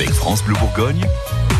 Avec France Bleu Bourgogne,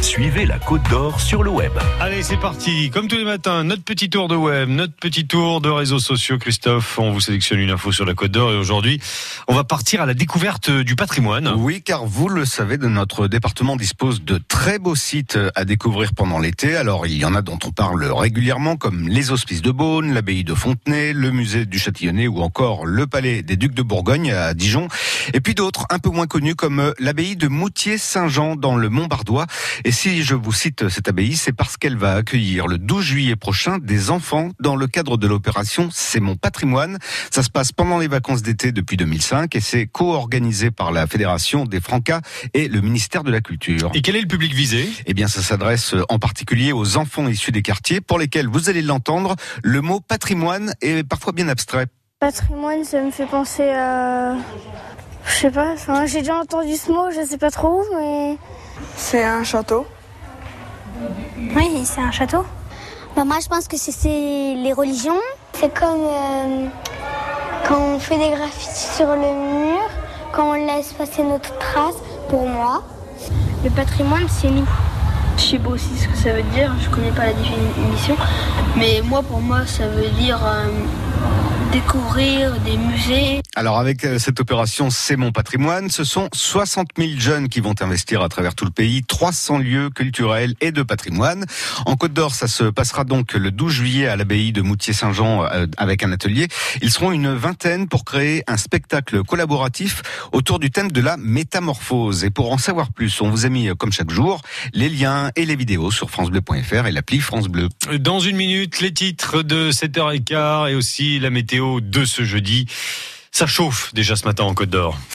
suivez la Côte d'Or sur le web. Allez, c'est parti. Comme tous les matins, notre petit tour de web, notre petit tour de réseaux sociaux. Christophe, on vous sélectionne une info sur la Côte d'Or et aujourd'hui, on va partir à la découverte du patrimoine. Oui, car vous le savez, notre département dispose de très beaux sites à découvrir pendant l'été. Alors, il y en a dont on parle régulièrement, comme les Hospices de Beaune, l'abbaye de Fontenay, le musée du Châtillonnais ou encore le palais des Ducs de Bourgogne à Dijon. Et puis d'autres un peu moins connus comme l'abbaye de Moutier-Saint-Jean dans le Mont-Bardois. Et si je vous cite cette abbaye, c'est parce qu'elle va accueillir le 12 juillet prochain des enfants dans le cadre de l'opération C'est mon patrimoine. Ça se passe pendant les vacances d'été depuis 2005 et c'est co-organisé par la Fédération des Francas et le ministère de la Culture. Et quel est le public visé? Eh bien, ça s'adresse en particulier aux enfants issus des quartiers pour lesquels, vous allez l'entendre, le mot patrimoine est parfois bien abstrait. Patrimoine, ça me fait penser à... Je sais pas, enfin, j'ai déjà entendu ce mot, je sais pas trop, mais... C'est un château. Oui, c'est un château. Bah moi, je pense que c'est les religions. C'est comme euh, quand on fait des graffitis sur le mur, quand on laisse passer notre trace, pour moi. Le patrimoine, c'est nous. Je sais pas aussi ce que ça veut dire, je connais pas la définition, mais moi, pour moi, ça veut dire euh, découvrir des musées. Alors avec euh, cette opération C'est mon patrimoine, ce sont 60 000 jeunes qui vont investir à travers tout le pays, 300 lieux culturels et de patrimoine. En Côte d'Or, ça se passera donc le 12 juillet à l'abbaye de Moutier-Saint-Jean euh, avec un atelier. Ils seront une vingtaine pour créer un spectacle collaboratif autour du thème de la métamorphose. Et pour en savoir plus, on vous a mis comme chaque jour les liens et les vidéos sur francebleu.fr et l'appli France Bleu. Dans une minute, les titres de 7h15 et aussi la de ce jeudi. Ça chauffe déjà ce matin en Côte d'Or.